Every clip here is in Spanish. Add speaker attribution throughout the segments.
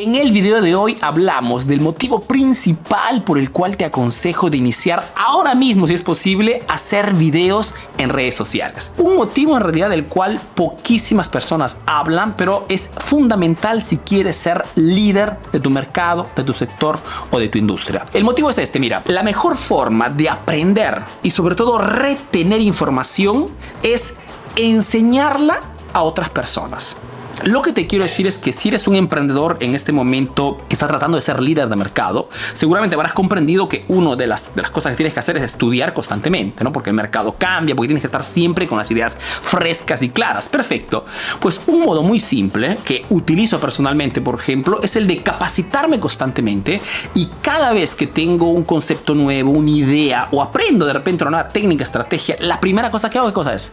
Speaker 1: En el video de hoy hablamos del motivo principal por el cual te aconsejo de iniciar ahora mismo, si es posible, hacer videos en redes sociales. Un motivo en realidad del cual poquísimas personas hablan, pero es fundamental si quieres ser líder de tu mercado, de tu sector o de tu industria. El motivo es este, mira, la mejor forma de aprender y sobre todo retener información es enseñarla a otras personas. Lo que te quiero decir es que si eres un emprendedor en este momento que está tratando de ser líder de mercado, seguramente habrás comprendido que una de las, de las cosas que tienes que hacer es estudiar constantemente, ¿no? Porque el mercado cambia, porque tienes que estar siempre con las ideas frescas y claras. Perfecto. Pues un modo muy simple que utilizo personalmente, por ejemplo, es el de capacitarme constantemente y cada vez que tengo un concepto nuevo, una idea o aprendo de repente una nueva técnica, estrategia, la primera cosa que hago, ¿qué cosa es?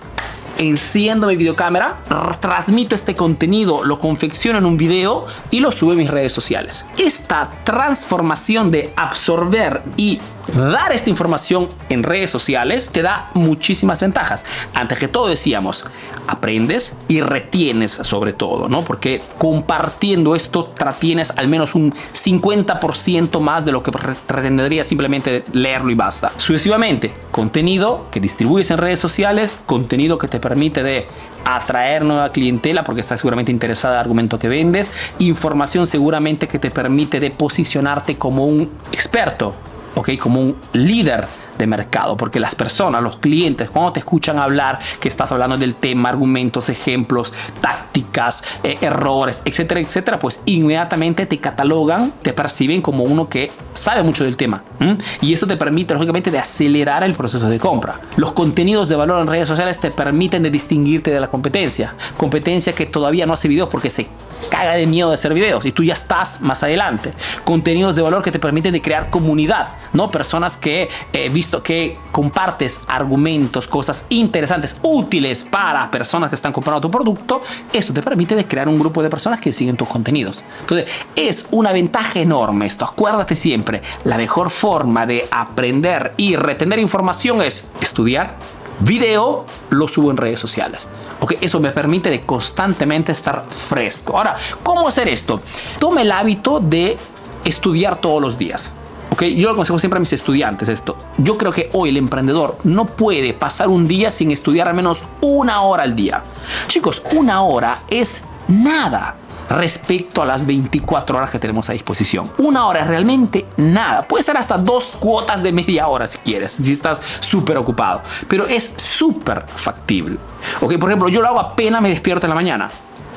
Speaker 1: Enciendo mi videocámara, transmito este contenido, lo confecciono en un video y lo subo a mis redes sociales. Esta transformación de absorber y dar esta información en redes sociales te da muchísimas ventajas. Antes que todo decíamos, aprendes y retienes sobre todo, ¿no? Porque compartiendo esto retienes al menos un 50% más de lo que retendría simplemente leerlo y basta. Sucesivamente, contenido que distribuyes en redes sociales, contenido que te permite de atraer nueva clientela porque está seguramente interesada en el argumento que vendes, información seguramente que te permite de posicionarte como un experto ¿ok? Como un líder de mercado, porque las personas, los clientes, cuando te escuchan hablar, que estás hablando del tema, argumentos, ejemplos, tácticas, eh, errores, etcétera, etcétera, pues inmediatamente te catalogan, te perciben como uno que sabe mucho del tema. Y eso te permite, lógicamente, de acelerar el proceso de compra. Los contenidos de valor en redes sociales te permiten de distinguirte de la competencia. Competencia que todavía no hace videos porque se caga de miedo de hacer videos y tú ya estás más adelante. Contenidos de valor que te permiten de crear comunidad, ¿no? Personas que he visto que compartes argumentos, cosas interesantes, útiles para personas que están comprando tu producto, eso te permite de crear un grupo de personas que siguen tus contenidos. Entonces, es una ventaja enorme esto. Acuérdate siempre, la mejor forma de aprender y retener información es estudiar video, lo subo en redes sociales. Okay, eso me permite de constantemente estar fresco. Ahora, ¿cómo hacer esto? Tome el hábito de estudiar todos los días. Okay, yo aconsejo siempre a mis estudiantes esto. Yo creo que hoy el emprendedor no puede pasar un día sin estudiar al menos una hora al día. Chicos, una hora es nada respecto a las 24 horas que tenemos a disposición. Una hora es realmente nada. Puede ser hasta dos cuotas de media hora si quieres, si estás súper ocupado. Pero es súper factible. Ok, por ejemplo, yo lo hago apenas me despierto en la mañana.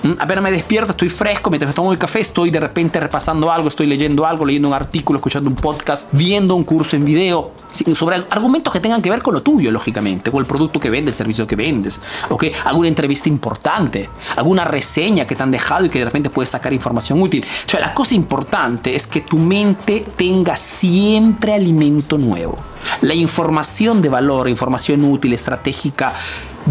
Speaker 1: Mm, apenas me despierto, estoy fresco, mientras me tomo el café, estoy de repente repasando algo, estoy leyendo algo, leyendo un artículo, escuchando un podcast, viendo un curso en video sobre argumentos que tengan que ver con lo tuyo, lógicamente, con el producto que vendes, el servicio que vendes, ¿ok? Alguna entrevista importante, alguna reseña que te han dejado y que de repente puedes sacar información útil. O sea, la cosa importante es que tu mente tenga siempre alimento nuevo. La información de valor, información útil, estratégica,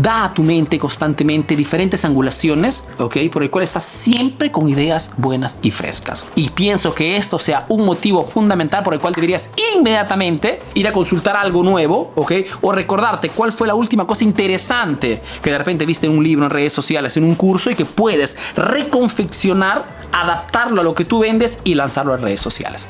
Speaker 1: da a tu mente constantemente diferentes angulaciones, ¿ok? Por el cual estás siempre con ideas buenas y frescas. Y pienso que esto sea un motivo fundamental por el cual deberías inmediatamente ir a consultar algo nuevo, ¿ok? O recordarte cuál fue la última cosa interesante que de repente viste en un libro, en redes sociales, en un curso y que puedes reconfeccionar, adaptarlo a lo que tú vendes y lanzarlo en redes sociales.